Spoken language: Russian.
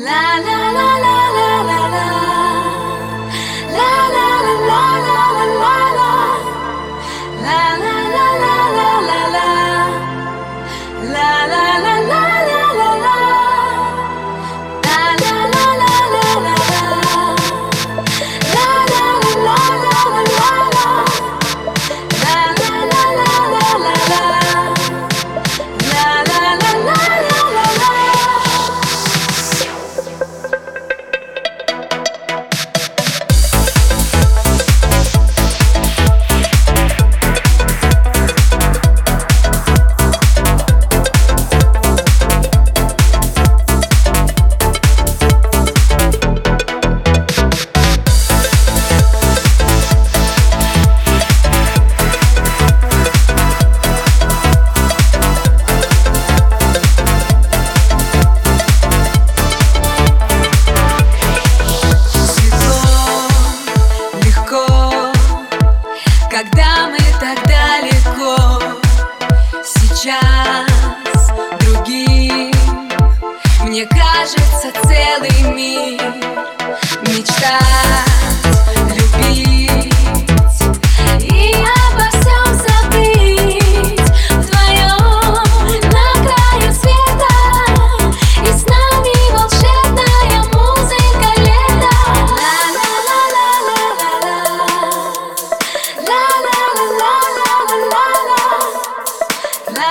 La la Когда мы так далеко Сейчас другим. Мне кажется целый мир Мечта.